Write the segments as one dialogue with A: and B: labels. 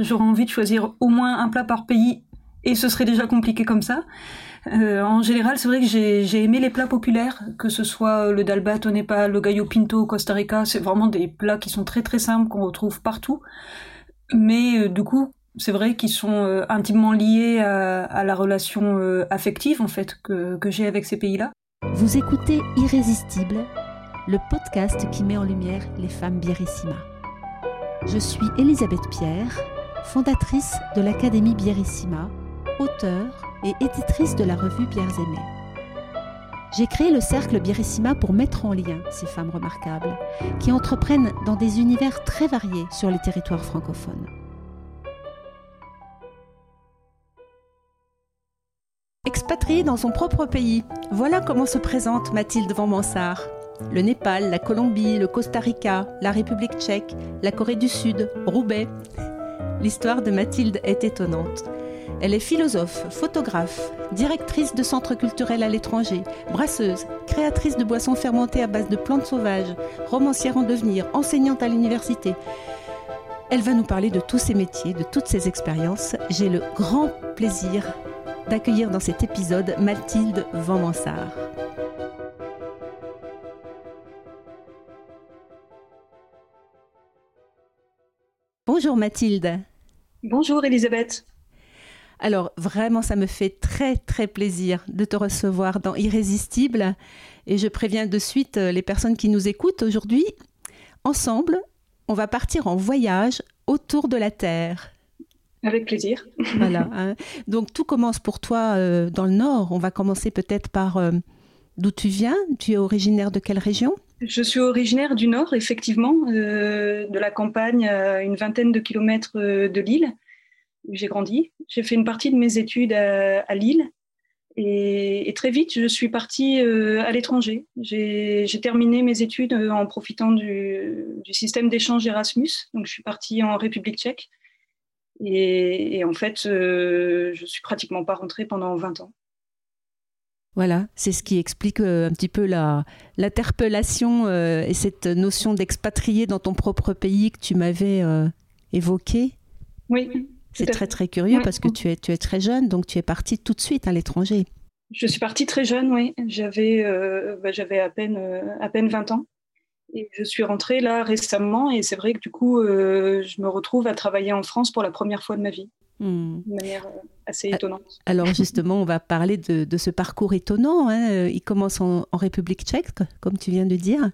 A: J'aurais envie de choisir au moins un plat par pays et ce serait déjà compliqué comme ça. Euh, en général, c'est vrai que j'ai aimé les plats populaires, que ce soit le dalbat au Népal, le gallo pinto au Costa Rica. C'est vraiment des plats qui sont très très simples, qu'on retrouve partout. Mais euh, du coup, c'est vrai qu'ils sont euh, intimement liés à, la relation affective en fait que, que j'ai avec ces pays-là.
B: Vous écoutez Irrésistible, le podcast qui met en lumière les femmes Bierissima. Je suis Elisabeth Pierre, fondatrice de l'Académie Bierissima, auteure et éditrice de la revue Bières Aimées. J'ai créé le cercle Bierissima pour mettre en lien ces femmes remarquables qui entreprennent dans des univers très variés sur les territoires francophones. Expatriée dans son propre pays, voilà comment se présente Mathilde Van Mansart. Le Népal, la Colombie, le Costa Rica, la République tchèque, la Corée du Sud, Roubaix. L'histoire de Mathilde est étonnante. Elle est philosophe, photographe, directrice de centres culturels à l'étranger, brasseuse, créatrice de boissons fermentées à base de plantes sauvages, romancière en devenir, enseignante à l'université. Elle va nous parler de tous ses métiers, de toutes ses expériences. J'ai le grand plaisir d'accueillir dans cet épisode Mathilde Van Mansart. Bonjour Mathilde.
A: Bonjour Elisabeth.
B: Alors vraiment, ça me fait très très plaisir de te recevoir dans Irrésistible. Et je préviens de suite euh, les personnes qui nous écoutent aujourd'hui. Ensemble, on va partir en voyage autour de la Terre.
A: Avec plaisir.
B: voilà. Hein. Donc tout commence pour toi euh, dans le Nord. On va commencer peut-être par euh, d'où tu viens. Tu es originaire de quelle région?
A: Je suis originaire du Nord, effectivement, de la campagne, une vingtaine de kilomètres de Lille j'ai grandi. J'ai fait une partie de mes études à, Lille. Et, très vite, je suis partie euh, à l'étranger. J'ai terminé mes études euh, en profitant du, système d'échange Erasmus. Donc, je suis partie en République tchèque. Et, en fait, euh, je suis pratiquement pas rentrée pendant 20 ans.
B: Voilà, c'est ce qui explique un petit peu l'interpellation et cette notion d'expatrié dans ton propre pays que tu m'avais évoqué.
A: Oui.
B: C'est très très curieux parce que tu es, tu es très jeune, donc tu es partie tout de suite à l'étranger.
A: Je suis partie très jeune, oui. J'avais euh, bah, j'avais à peine euh, à peine 20 ans. Et je suis rentrée là récemment et c'est vrai que du coup, euh, je me retrouve à travailler en France pour la première fois de ma vie. Hmm. De manière assez étonnante.
B: Alors justement, on va parler de, de ce parcours étonnant. Hein. Il commence en, République tchèque, comme tu viens de dire.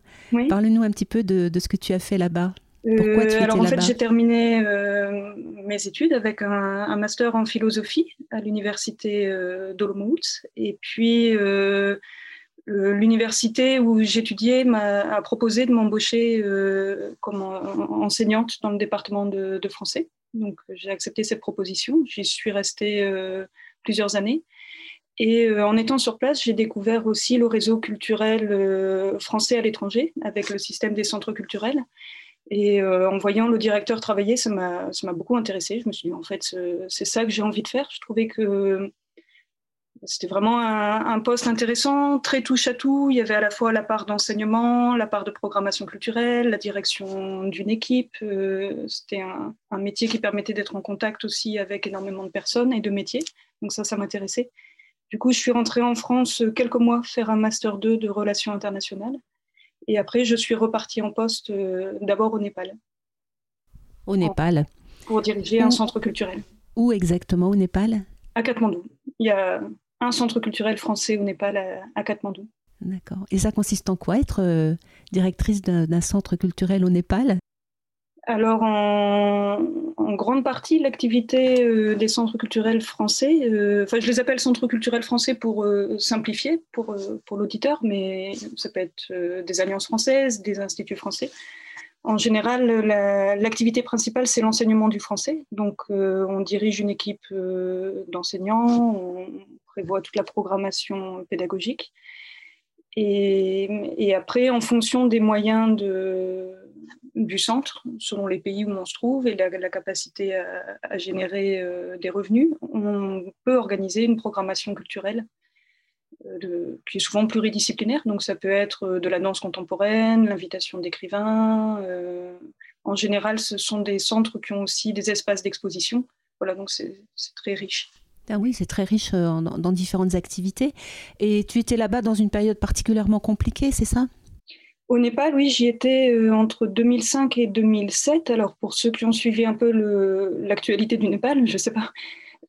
B: Parle-nous un petit peu de, de ce que tu as fait là-bas.
A: Pourquoi tu euh, alors en fait, j'ai terminé euh, mes études avec un, master en philosophie à l'université euh, d'Olomouc. Et puis, l'université où j'étudiais m'a proposé de m'embaucher comme enseignante dans le département de, français. Donc, j'ai accepté cette proposition. J'y suis restée plusieurs années. Et en étant sur place, j'ai découvert aussi le réseau culturel français à l'étranger avec le système des centres culturels. Et euh, en voyant le directeur travailler, ça m'a beaucoup intéressé. Je me suis dit, en fait, c'est ça que j'ai envie de faire. Je trouvais que c'était vraiment un, poste intéressant, très touche à tout. Il y avait à la fois la part d'enseignement, la part de programmation culturelle, la direction d'une équipe. Euh, c'était un, un, métier qui permettait d'être en contact aussi avec énormément de personnes et de métiers. Donc ça, ça m'intéressait. Du coup, je suis rentrée en France quelques mois faire un master 2 de relations internationales. Et après, je suis repartie en poste euh, d'abord au Népal.
B: Au Népal
A: Pour diriger un centre culturel.
B: Où exactement au Népal?
A: À Katmandou. Il y a un centre culturel français au Népal à, Katmandou.
B: D'accord. Et ça consiste en quoi, être euh, directrice d'un centre culturel au Népal?
A: Alors, en, grande partie, l'activité euh, des centres culturels français, euh, enfin, je les appelle centres culturels français pour simplifier pour, pour l'auditeur, mais ça peut être des alliances françaises, des instituts français. En général, l'activité principale, c'est l'enseignement du français. Donc, on dirige une équipe d'enseignants, on prévoit toute la programmation pédagogique. Et, après, en fonction des moyens de, du centre, selon les pays où on se trouve et la, capacité à, générer euh, des revenus, on peut organiser une programmation culturelle euh, qui est souvent pluridisciplinaire. Donc ça peut être euh, de la danse contemporaine, l'invitation d'écrivains, en général, ce sont des centres qui ont aussi des espaces d'exposition. Voilà, donc c'est très riche.
B: Ah oui, c'est très riche dans, dans différentes activités. Et tu étais là-bas dans une période particulièrement compliquée, c'est ça?
A: Au Népal, oui, j'y étais euh, entre 2005 et 2007. Alors, pour ceux qui ont suivi un peu l'actualité du Népal, je ne sais pas,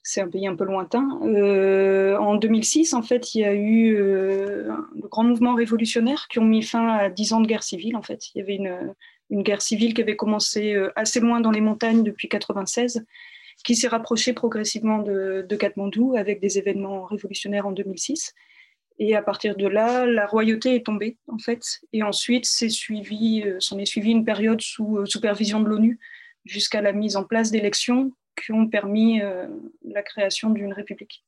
A: c'est un pays un peu lointain. Euh, en 2006, en fait, il y a eu euh, de grands mouvements révolutionnaires qui ont mis fin à dix ans de guerre civile. En fait, il y avait une, une guerre civile qui avait commencé euh, assez loin dans les montagnes depuis 96, qui s'est rapprochée progressivement de, de Katmandou avec des événements révolutionnaires en 2006. Et à partir de là, la royauté est tombée, en fait. Et ensuite, suivi, euh, s'en est suivi une période sous euh, supervision de l'ONU jusqu'à la mise en place d'élections qui ont permis euh, la création d'une république.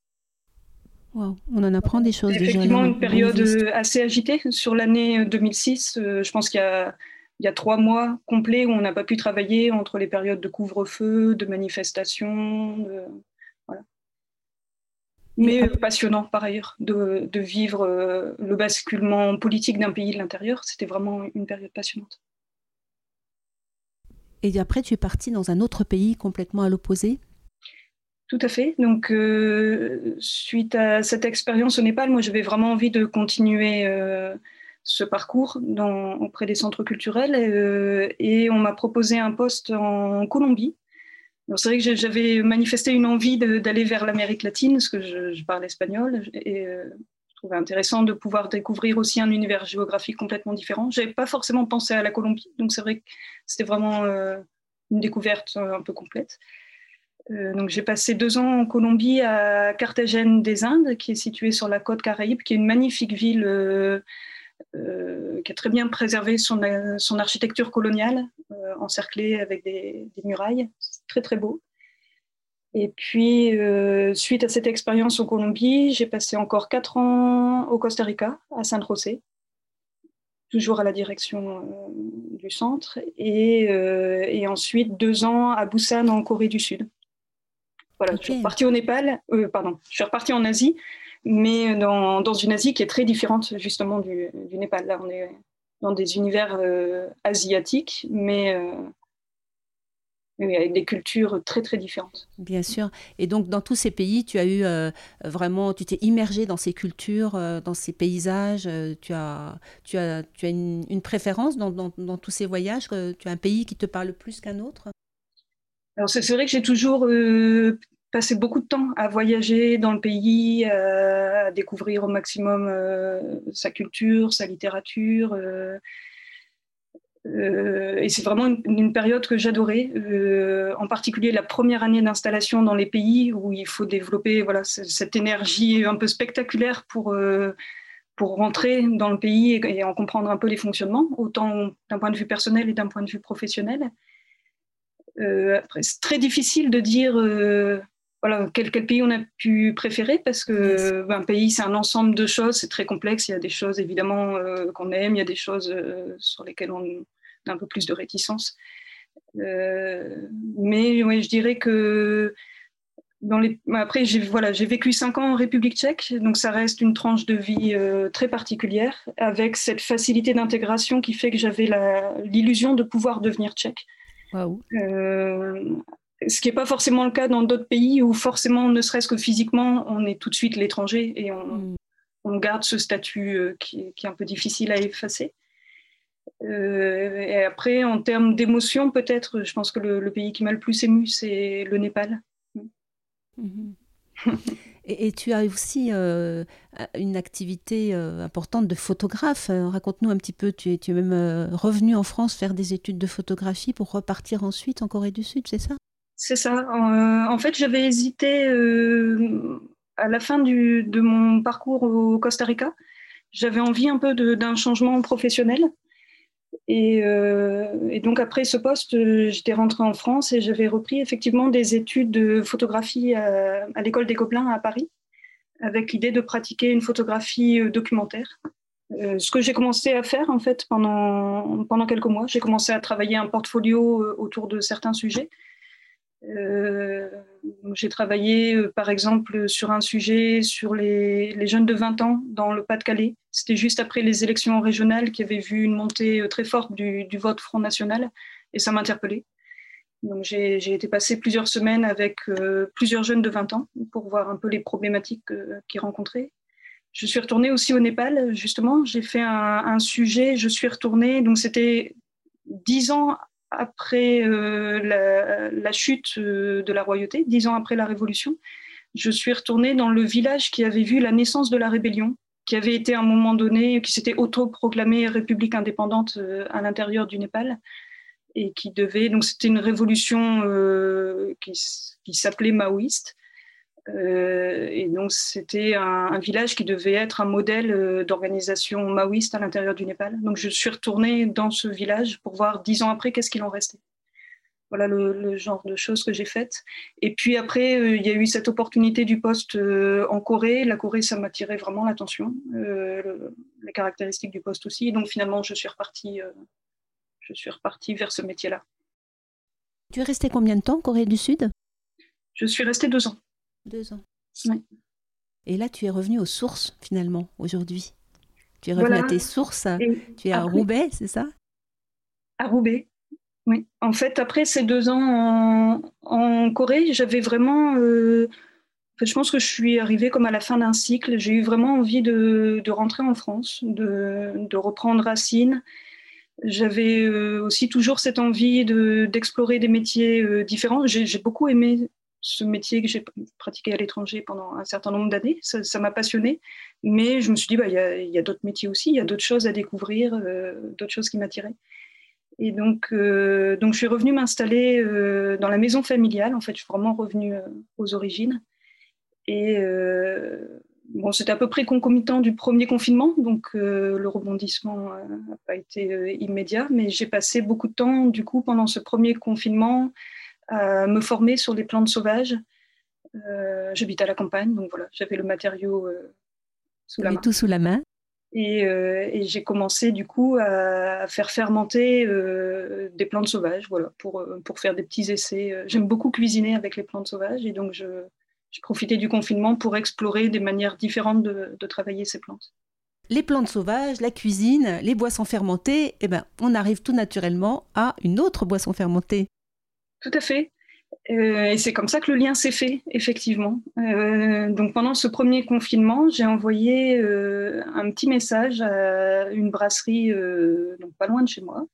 B: on en apprend des choses
A: déjà. Effectivement, une période assez agitée. Sur l'année 2006, je pense qu'il y a, il y a trois mois complets où on n'a pas pu travailler entre les périodes de couvre-feu, de manifestations. De mais passionnant par ailleurs de, vivre euh, le basculement politique d'un pays de l'intérieur. C'était vraiment une période passionnante.
B: Et après, tu es parti dans un autre pays complètement à l'opposé?
A: Tout à fait. Donc, euh, suite à cette expérience au Népal, moi, j'avais vraiment envie de continuer euh, ce parcours auprès des centres culturels et on m'a proposé un poste en Colombie c'est vrai que j'avais manifesté une envie d'aller vers l'Amérique latine, parce que je, parle espagnol, et euh, je trouvais intéressant de pouvoir découvrir aussi un univers géographique complètement différent. Je n'avais pas forcément pensé à la Colombie, donc c'est vrai que c'était vraiment euh, une découverte euh, un peu complète. donc j'ai passé deux ans en Colombie à Carthagène des Indes, qui est située sur la côte caraïbe, qui est une magnifique ville qui a très bien préservé son, son architecture coloniale, encerclée avec des, des murailles très très beau. Et puis, euh, suite à cette expérience en Colombie, j'ai passé encore quatre ans au Costa Rica, à San José, toujours à la direction euh, du centre, et, euh, et, ensuite deux ans à Busan, en Corée du Sud. Voilà, je suis repartie au Népal, pardon, je suis repartie en Asie, mais dans, dans, une Asie qui est très différente justement du, du Népal. Là, on est dans des univers asiatiques, mais avec des cultures très très différentes.
B: Bien sûr. Et donc dans tous ces pays, tu as eu euh, vraiment, tu t'es immergé dans ces cultures, euh, dans ces paysages. Euh, tu as, tu as, tu as une, préférence dans, dans, dans, tous ces voyages. tu as un pays qui te parle plus qu'un autre?
A: Alors c'est vrai que j'ai toujours passé beaucoup de temps à voyager dans le pays, à découvrir au maximum sa culture, sa littérature. Euh, et c'est vraiment une, période que j'adorais, euh, en particulier la première année d'installation dans les pays où il faut développer voilà, cette énergie un peu spectaculaire pour, euh, pour rentrer dans le pays et, en comprendre un peu les fonctionnements, autant d'un point de vue personnel et d'un point de vue professionnel. c'est très difficile de dire voilà, quel, quel, pays on a pu préférer? Parce que ben, un pays, c'est un ensemble de choses, c'est très complexe. Il y a des choses évidemment qu'on aime, il y a des choses sur lesquelles on, un peu plus de réticence. Euh, mais je dirais que dans les... après, j'ai voilà, vécu cinq ans en République tchèque, donc ça reste une tranche de vie euh, très particulière, avec cette facilité d'intégration qui fait que j'avais l'illusion de pouvoir devenir tchèque. Euh, ce qui n'est pas forcément le cas dans d'autres pays où forcément, ne serait-ce que physiquement, on est tout de suite l'étranger et on, mm. on, garde ce statut qui, qui, est un peu difficile à effacer. Euh, et après, en termes d'émotion, peut-être, je pense que le, pays qui m'a le plus ému, c'est le Népal.
B: Mhm. et, tu as aussi euh, une activité euh, importante de photographe. Raconte-nous un petit peu, tu es, tu es même revenu en France faire des études de photographie pour repartir ensuite en Corée du Sud, c'est ça?
A: C'est ça. en fait, j'avais hésité à la fin de mon parcours au Costa Rica. J'avais envie un peu d'un changement professionnel. Euh, et, donc après ce poste, j'étais rentrée en France et j'avais repris effectivement des études de photographie à, l'école des Gobelins à Paris, avec l'idée de pratiquer une photographie euh, documentaire. Euh, ce que j'ai commencé à faire en fait pendant, pendant quelques mois, j'ai commencé à travailler un portfolio autour de certains sujets. Euh, j'ai travaillé euh, par exemple sur un sujet sur les, jeunes de 20 ans dans le Pas-de-Calais. C'était juste après les élections régionales qui avaient vu une montée euh, très forte du, vote Front National. et ça m'a interpellée. Donc j'ai été passer plusieurs semaines avec plusieurs jeunes de 20 ans pour voir un peu les problématiques qu'ils rencontraient. Je suis retournée aussi au Népal, justement. J'ai fait un, un, sujet, je suis retournée, donc c'était dix ans après la, la, chute de la royauté, dix ans après la Révolution. Je suis retournée dans le village qui avait vu la naissance de la rébellion, qui avait été à un moment donné, qui s'était autoproclamée république indépendante à l'intérieur du Népal et qui devait, donc c'était une révolution euh, qui s'appelait maoïste. Euh, et donc c'était un, un, village qui devait être un modèle euh, d'organisation maoïste à l'intérieur du Népal. Donc je suis retournée dans ce village pour voir dix ans après qu'est-ce qu'il en restait. Voilà le, le, genre de choses que j'ai faites. Et puis après, euh, il y a eu cette opportunité du poste en Corée. La Corée, ça m'attirait vraiment l'attention, les caractéristiques du poste aussi. Donc finalement, je suis repartie je suis repartie vers ce métier-là.
B: Tu es restée combien de temps en Corée du Sud?
A: Je suis restée deux ans.
B: Deux ans. Et là, tu es revenue aux sources, finalement, aujourd'hui. Tu es revenue à tes sources. tu es à Roubaix, c'est ça?
A: À Roubaix, oui. En fait, après ces deux ans en, en Corée, j'avais vraiment... Euh, je pense que je suis arrivée comme à la fin d'un cycle. J'ai eu vraiment envie de, de rentrer en France, de, de reprendre racine j'avais euh, aussi toujours cette envie d'explorer des métiers euh, différents. J'ai beaucoup aimé ce métier que j'ai pratiqué à l'étranger pendant un certain nombre d'années. Ça m'a passionné. Mais je me suis dit, bah, il y a, d'autres métiers aussi, il y a d'autres choses à découvrir, euh, d'autres choses qui m'attiraient. Et donc, euh, donc, je suis revenue m'installer euh, dans la maison familiale. En fait, je suis vraiment revenue aux origines. Et bon, c'était à peu près concomitant du premier confinement, donc le rebondissement n'a pas été immédiat, mais j'ai passé beaucoup de temps, du coup, pendant ce premier confinement, à me former sur les plantes sauvages. Euh, J'habite à la campagne, donc voilà, j'avais le matériau sous la main.
B: tout sous la main.
A: Et, et j'ai commencé du coup à, faire fermenter des plantes sauvages, voilà, pour, pour faire des petits essais. J'aime beaucoup cuisiner avec les plantes sauvages, et donc je, j'ai profité du confinement pour explorer des manières différentes de, travailler ces plantes.
B: Les plantes sauvages, la cuisine, les boissons fermentées, eh ben, on arrive tout naturellement à une autre boisson fermentée.
A: Tout à fait. Euh, et c'est comme ça que le lien s'est fait, effectivement. Euh, donc pendant ce premier confinement, j'ai envoyé euh, un petit message à une brasserie donc pas loin de chez moi,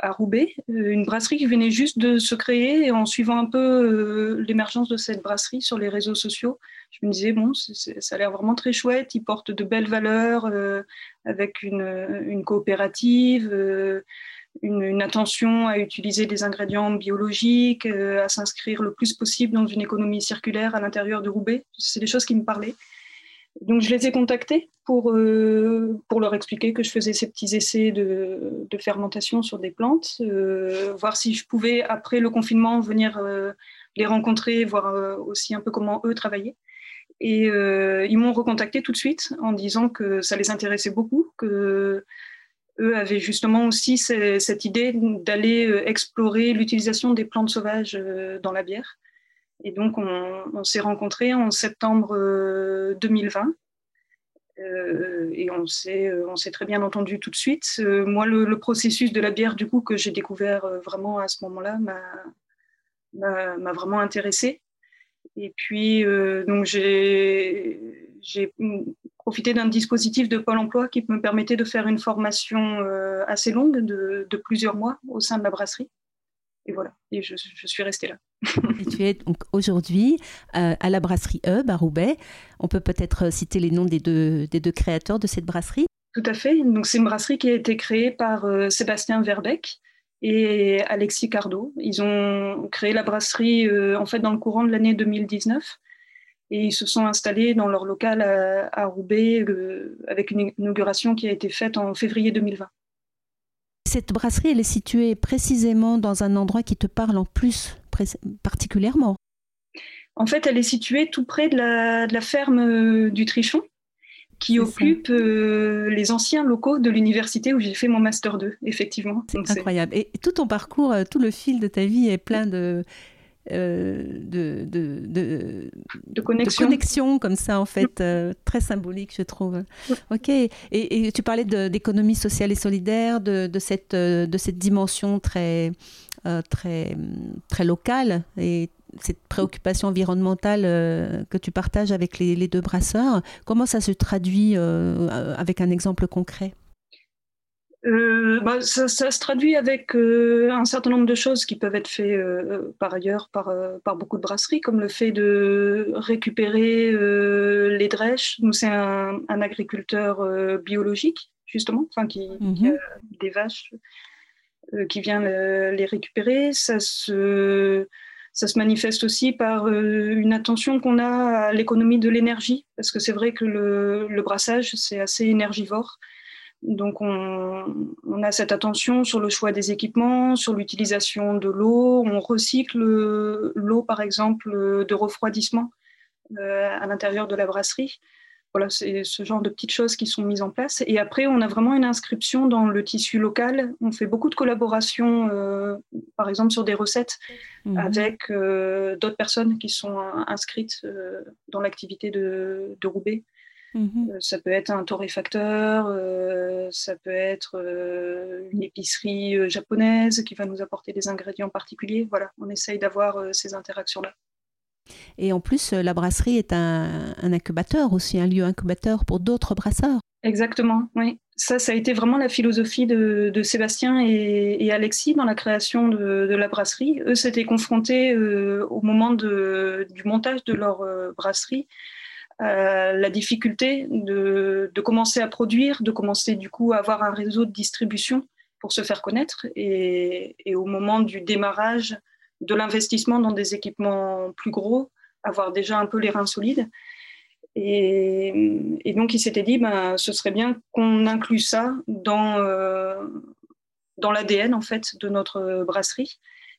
A: à Roubaix, une brasserie qui venait juste de se créer et en suivant un peu l'émergence de cette brasserie sur les réseaux sociaux, je me disais, bon, ça a l'air vraiment très chouette, ils portent de belles valeurs avec une coopérative, une, attention à utiliser des ingrédients biologiques, à s'inscrire le plus possible dans une économie circulaire à l'intérieur de Roubaix. C'est des choses qui me parlaient. Donc je les ai contactés pour, euh, pour leur expliquer que je faisais ces petits essais de, de fermentation sur des plantes, euh, voir si je pouvais, après le confinement, venir euh, les rencontrer, voir euh, aussi un peu comment eux travaillaient. Et euh, ils m'ont recontacté tout de suite en disant que ça les intéressait beaucoup, que eux avaient justement aussi cette idée d'aller explorer l'utilisation des plantes sauvages dans la bière. Et donc, on, s'est rencontrés en septembre 2020. Euh, euh, et on s'est, euh, on s'est très bien entendu tout de suite. Euh, moi, le, processus de la bière, du coup, que j'ai découvert vraiment à ce moment-là, m'a, m'a, vraiment intéressée. Et puis, euh, donc, j'ai profité d'un dispositif de Pôle emploi qui me permettait de faire une formation euh, assez longue de, de, plusieurs mois au sein de la brasserie. Et voilà, et je, je suis restée là.
B: et tu es donc aujourd'hui euh, à la brasserie Hub à Roubaix. On peut peut-être citer les noms des deux, des deux créateurs de cette brasserie?
A: Tout à fait. Donc, c'est une brasserie qui a été créée par euh, Sébastien Verbeck et Alexis Cardo. Ils ont créé la brasserie euh, en fait dans le courant de l'année 2019 et ils se sont installés dans leur local à, à Roubaix euh, avec une inauguration qui a été faite en février 2020.
B: Cette brasserie, elle est située précisément dans un endroit qui te parle en plus particulièrement
A: En fait, elle est située tout près de la, de la ferme euh, du Trichon, qui occupe euh, les anciens locaux de l'université où j'ai fait mon master 2, effectivement.
B: C'est incroyable. Et tout ton parcours, tout le fil de ta vie est plein de de,
A: de, de, connexion.
B: comme ça, en fait, très symbolique, je trouve. Ok. Et, tu parlais d'économie sociale et solidaire, de, cette, de cette dimension très, très, très locale et cette préoccupation environnementale que tu partages avec les, les, deux brasseurs, comment ça se traduit avec un exemple concret?
A: Euh, bah, ça, ça, se traduit avec euh, un certain nombre de choses qui peuvent être faites euh, par ailleurs par, par, beaucoup de brasseries, comme le fait de récupérer les drèches. Nous, c'est un, un, agriculteur biologique, justement, enfin, qui, qui, a mhm. des vaches qui vient le, les récupérer. Ça se, ça se manifeste aussi par une attention qu'on a à l'économie de l'énergie, parce que c'est vrai que le, le brassage, c'est assez énergivore. Donc on, a cette attention sur le choix des équipements, sur l'utilisation de l'eau. On recycle l'eau, par exemple, de refroidissement euh, à l'intérieur de la brasserie. Voilà, c'est ce genre de petites choses qui sont mises en place. Et après, on a vraiment une inscription dans le tissu local. On fait beaucoup de collaborations, euh, par exemple, sur des recettes mhm. avec euh, d'autres personnes qui sont inscrites dans l'activité de Roubaix. Mmh euh, ça peut être un torréfacteur, euh, ça peut être euh, une épicerie japonaise qui va nous apporter des ingrédients particuliers. Voilà, on essaye d'avoir ces interactions-là.
B: Et en plus, la brasserie est un, incubateur aussi, un lieu incubateur pour d'autres brasseurs.
A: Exactement, oui. Ça, ça a été vraiment la philosophie de, Sébastien et, Alexis dans la création de, la brasserie. Eux s'étaient confrontés au moment du montage de leur brasserie euh, la difficulté de, commencer à produire, de commencer du coup à avoir un réseau de distribution pour se faire connaître et, au moment du démarrage de l'investissement dans des équipements plus gros, avoir déjà un peu les reins solides. Et, donc il s'était dit, ben, ce serait bien qu'on inclue ça dans, euh, dans l'ADN en fait de notre brasserie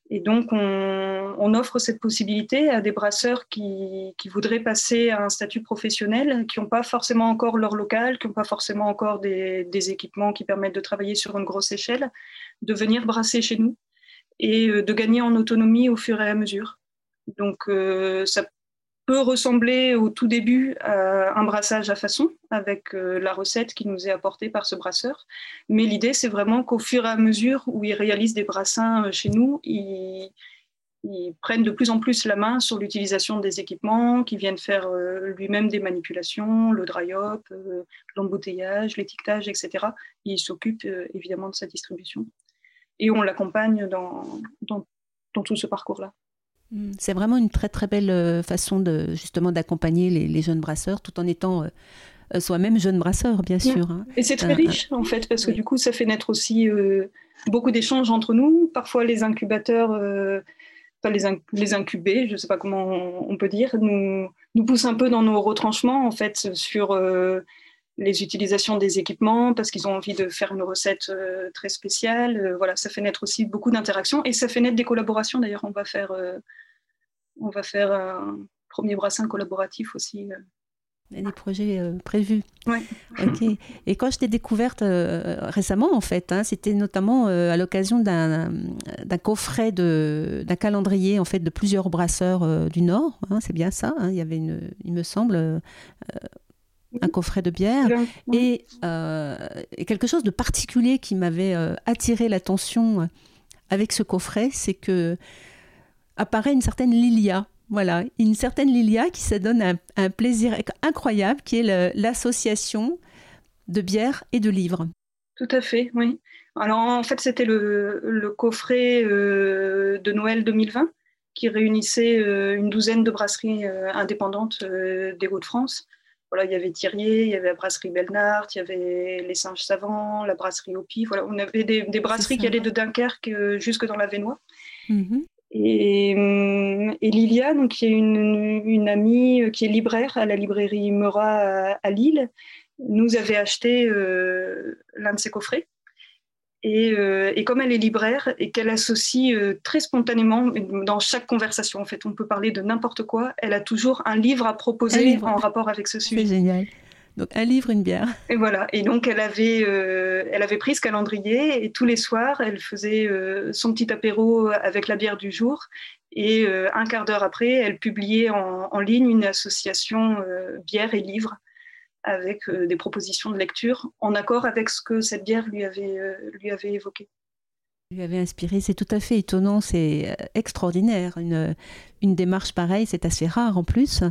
A: et donc, on, offre cette possibilité à des brasseurs qui, voudraient passer à un statut professionnel, qui n'ont pas forcément encore leur local, qui n'ont pas forcément encore des, équipements qui permettent de travailler sur une grosse échelle, de venir brasser chez nous et euh, de gagner en autonomie au fur et à mesure. Donc, euh, ça peut ressembler au tout début à un brassage à façon avec euh, la recette qui nous est apportée par ce brasseur. Mais l'idée, c'est vraiment qu'au fur et à mesure où il réalise des brassins euh, chez nous, ils, prennent de plus en plus la main sur l'utilisation des équipements, qu'ils viennent faire euh, lui-même des manipulations, le dry hop, l'embouteillage, l'étiquetage, etc. Il s'occupe évidemment de sa distribution. Et on l'accompagne dans, dans tout ce parcours-là.
B: Mm. C'est vraiment une très très belle euh, façon de justement d'accompagner les, jeunes brasseurs tout en étant euh, euh, soi-même jeune brasseur, bien sûr. Hein.
A: Et c'est très riche en fait parce que du coup ça fait naître aussi beaucoup d'échanges entre nous. Parfois les incubateurs, les, les incubés, je ne sais pas comment on, peut dire, nous, nous poussent un peu dans nos retranchements en fait sur les utilisations des équipements parce qu'ils ont envie de faire une recette très spéciale. voilà, ça fait naître aussi beaucoup d'interactions et ça fait naître des collaborations. D'ailleurs, on va faire on va faire un premier brassin collaboratif aussi. Euh.
B: Il y a des projets euh, prévus.
A: Oui.
B: Ok. Et quand je t'ai découverte euh, récemment, en fait, hein, c'était notamment à l'occasion d'un coffret d'un calendrier en fait de plusieurs brasseurs du Nord. Hein, c'est bien ça. Hein. il y avait une, il me semble, un coffret de bière et, et, quelque chose de particulier qui m'avait attiré l'attention avec ce coffret, c'est que apparaît une certaine Lilia. Voilà, une certaine Lilia qui se donne un, plaisir incroyable, qui est l'association de bière et de livres.
A: Tout à fait, oui. Alors en fait, c'était le, coffret euh, de Noël 2020 qui réunissait euh, une douzaine de brasseries euh, indépendantes des Hauts-de-France. Voilà, il y avait Thirier, il y avait la brasserie Belnard, il y avait les Singes Savants, la brasserie Opi. Voilà, on avait des, brasseries qui allaient de Dunkerque jusque dans la Vénois. Mm-hmm. Et, et, Lilia, donc, qui est une, une, amie euh, qui est libraire à la librairie Meurat à, Lille, nous avait acheté euh, l'un de ses coffrets. Et, euh, et, comme elle est libraire et qu'elle associe très spontanément, dans chaque conversation, en fait, on peut parler de n'importe quoi, elle a toujours un livre à proposer en rapport avec ce sujet.
B: C'est génial. Donc un livre, une bière.
A: Et voilà. Et donc elle avait, euh, elle avait pris ce calendrier et tous les soirs, elle faisait euh, son petit apéro avec la bière du jour. Et un quart d'heure après, elle publiait en, ligne une association bière et livres avec des propositions de lecture en accord avec ce que cette bière lui avait, lui avait évoqué
B: lui avait inspiré. C'est tout à fait étonnant, c'est euh, extraordinaire. Une, une démarche pareille, c'est assez rare en plus.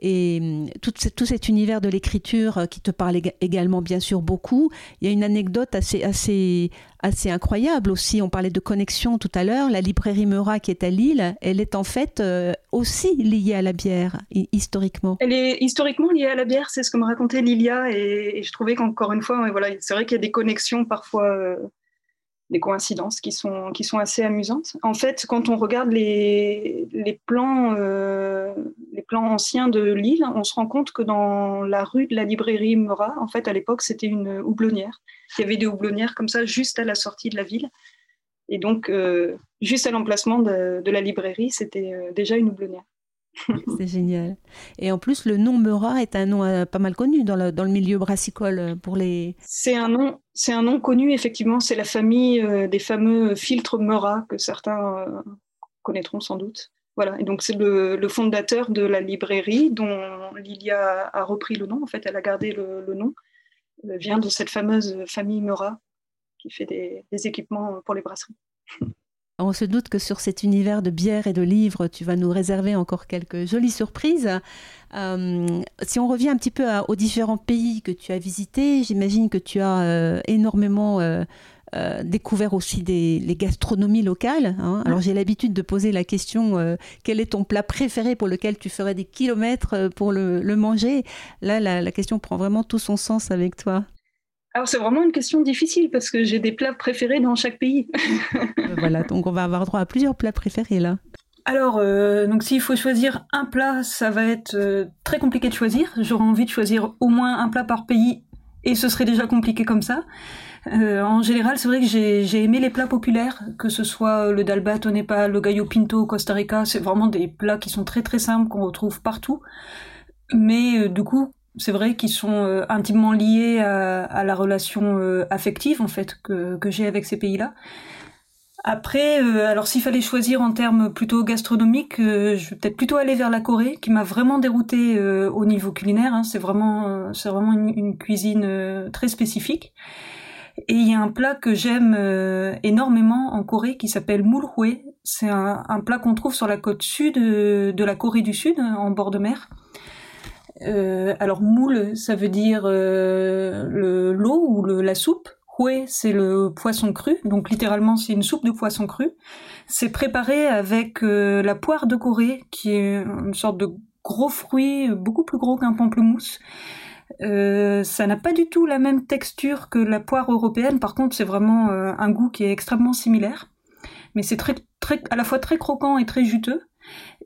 B: Et hum, tout, cet univers de l'écriture euh, qui te parle également bien sûr beaucoup. Il y a une anecdote assez, assez, assez incroyable aussi. On parlait de connexion tout à l'heure. La librairie Meurat qui est à Lille, elle est en fait euh, aussi liée à la bière historiquement.
A: Elle est historiquement liée à la bière, c'est ce que me racontait Lilia. Et, je trouvais qu'encore une fois, voilà, c'est vrai qu'il y a des connexions parfois des coïncidences qui sont, qui sont assez amusantes. En fait, quand on regarde les, les plans, euh, les plans anciens de l'île, on se rend compte que dans la rue de la librairie Mora, en fait, à l'époque, c'était une houblonnière. Il y avait des houblonnières comme ça juste à la sortie de la ville. Et donc, euh, juste à l'emplacement de, de, la librairie, c'était euh, déjà une houblonnière.
B: C'est génial. Et en plus, le nom Meurat est un nom euh, pas mal connu dans le, dans le milieu brassicole pour les.
A: C'est un nom, c'est un nom connu effectivement. C'est la famille euh, des fameux filtres Meurat que certains connaîtront sans doute. Voilà. Et donc c'est le, fondateur de la librairie dont Lilia a repris le nom. En fait, elle a gardé le, nom. vient de cette fameuse famille Meurat qui fait des équipements pour les brasseries.
B: On se doute que sur cet univers de bière et de livres, tu vas nous réserver encore quelques jolies surprises. Euh, si on revient un petit peu aux différents pays que tu as visités, j'imagine que tu as euh, énormément euh, découvert aussi les gastronomies locales. Hein. Alors j'ai l'habitude de poser la question quel est ton plat préféré pour lequel tu ferais des kilomètres pour le, manger? Là, la question prend vraiment tout son sens avec toi.
A: Alors c'est vraiment une question difficile parce que j'ai des plats préférés dans chaque pays.
B: Euh, voilà, donc on va avoir droit à plusieurs plats préférés là.
A: Alors, euh, donc s'il faut choisir un plat, ça va être euh, très compliqué de choisir. J'aurais envie de choisir au moins un plat par pays et ce serait déjà compliqué comme ça. en général, c'est vrai que j'ai aimé les plats populaires, que ce soit le dalbat au Népal, le gallo pinto au Costa Rica. C'est vraiment des plats qui sont très très simples, qu'on retrouve partout. Mais du coup, c'est vrai qu'ils sont euh, intimement liés à, la relation euh, affective en fait que, j'ai avec ces pays-là. Après, euh, alors s'il fallait choisir en termes plutôt gastronomiques, je vais peut-être plutôt aller vers la Corée, qui m'a vraiment dérouté au niveau culinaire. Hein. C'est vraiment, c'est vraiment une, cuisine très spécifique. Et il y a un plat que j'aime énormément en Corée qui s'appelle mulhue. C'est un, un, plat qu'on trouve sur la côte sud de la Corée du Sud, en bord de mer. Euh, alors moule, ça veut dire euh, le l'eau ou le, la soupe. Hue, c'est le poisson cru, donc littéralement c'est une soupe de poisson cru. C'est préparé avec euh, la poire de Corée, qui est une sorte de gros fruit, beaucoup plus gros qu'un pamplemousse. Euh, ça n'a pas du tout la même texture que la poire européenne. Par contre, c'est vraiment un goût qui est extrêmement similaire. Mais c'est très, très, à la fois très croquant et très juteux.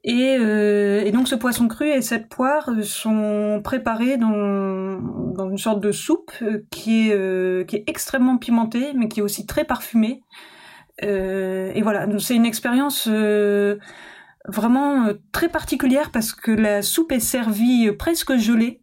A: Et, euh, et, donc ce poisson cru et cette poire sont préparés dans, dans une sorte de soupe euh, qui est, euh, qui est extrêmement pimentée, mais qui est aussi très parfumée. Euh, et voilà, c'est une expérience euh, vraiment très particulière parce que la soupe est servie presque gelée.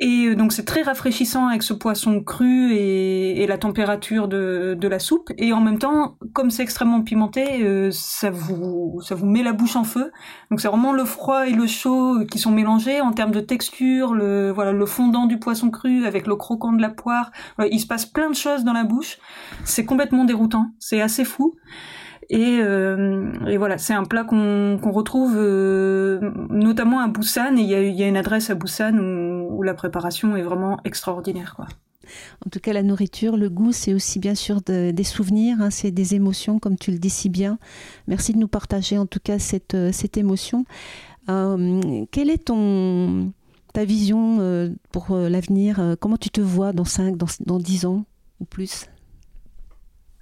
A: Et euh, donc c'est très rafraîchissant avec ce poisson cru et, et la température de, de, la soupe. Et en même temps, comme c'est extrêmement pimenté, euh, ça vous ça vous met la bouche en feu. Donc c'est vraiment le froid et le chaud qui sont mélangés en termes de texture, le voilà le fondant du poisson cru avec le croquant de la poire. il se passe plein de choses dans la bouche. C'est complètement déroutant. C'est assez fou. Et, euh, et, voilà, c'est un plat qu'on retrouve euh, notamment à Busan. Et il y a, y a, une adresse à Busan où, où, la préparation est vraiment extraordinaire. Quoi.
B: En tout cas, la nourriture, le goût, c'est aussi bien sûr de, des souvenirs, hein, c'est des émotions, comme tu le dis si bien. Merci de nous partager en tout cas cette, euh, cette émotion. Euh, quelle est ton, ta vision euh, pour l'avenir Comment tu te vois dans 5, dans, dans 10 ans ou plus?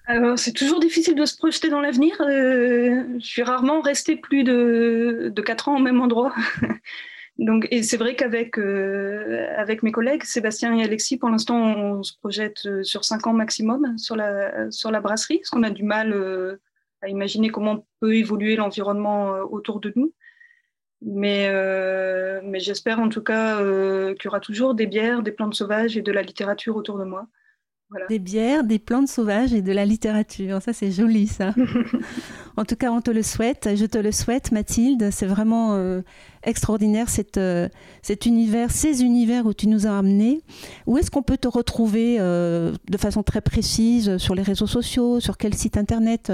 A: Alors, c'est toujours difficile de se projeter dans l'avenir. Euh, je suis rarement restée plus de, de 4 ans au même endroit. Donc, et c'est vrai qu'avec euh, avec mes collègues, Sébastien et Alexis, pour l'instant, on se projette euh, sur 5 ans maximum sur la, sur la brasserie, parce qu'on a du mal euh, à imaginer comment peut évoluer l'environnement euh, autour de nous. Mais, euh, mais j'espère en tout cas qu'il y aura toujours des bières, des plantes sauvages et de la littérature autour de moi.
B: Des bières, des plantes sauvages et de la littérature. Ça, c'est joli, ça. en tout cas, on te le souhaite. Je te le souhaite, Mathilde. C'est vraiment euh, extraordinaire cet, euh, cet univers, ces univers où tu nous as amenés. Où est-ce qu'on peut te retrouver euh, de façon très précise sur les réseaux sociaux Sur quel site internet?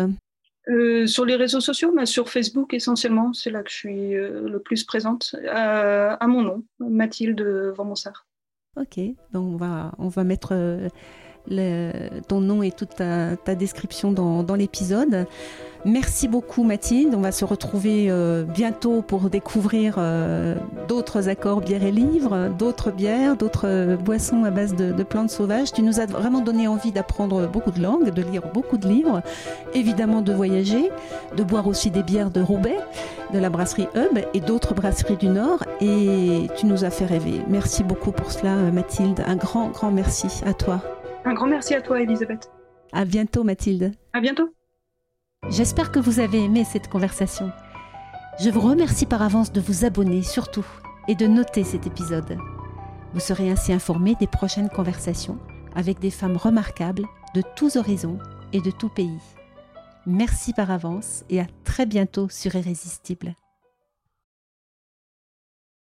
A: Sur les réseaux sociaux, mais sur Facebook essentiellement, c'est là que je suis le plus présente, à mon nom, Mathilde Van
B: Ok, donc on va, on va mettre ton nom et toute ta, description dans, l'épisode. Merci beaucoup Mathilde. On va se retrouver euh, bientôt pour découvrir euh, d'autres accords bières et livres, d'autres bières, d'autres boissons à base de, plantes sauvages. Tu nous as vraiment donné envie d'apprendre beaucoup de langues, de lire beaucoup de livres, évidemment de voyager, de boire aussi des bières de Roubaix, de la brasserie Hub et d'autres brasseries du Nord. Et tu nous as fait rêver. Merci beaucoup pour cela Mathilde. Un grand, grand merci à toi.
A: Un grand merci à toi, Elisabeth.
B: À bientôt, Mathilde.
A: À bientôt.
B: J'espère que vous avez aimé cette conversation. Je vous remercie par avance de vous abonner surtout et de noter cet épisode. Vous serez ainsi informé des prochaines conversations avec des femmes remarquables de tous horizons et de tous pays. Merci par avance et à très bientôt sur Irrésistible.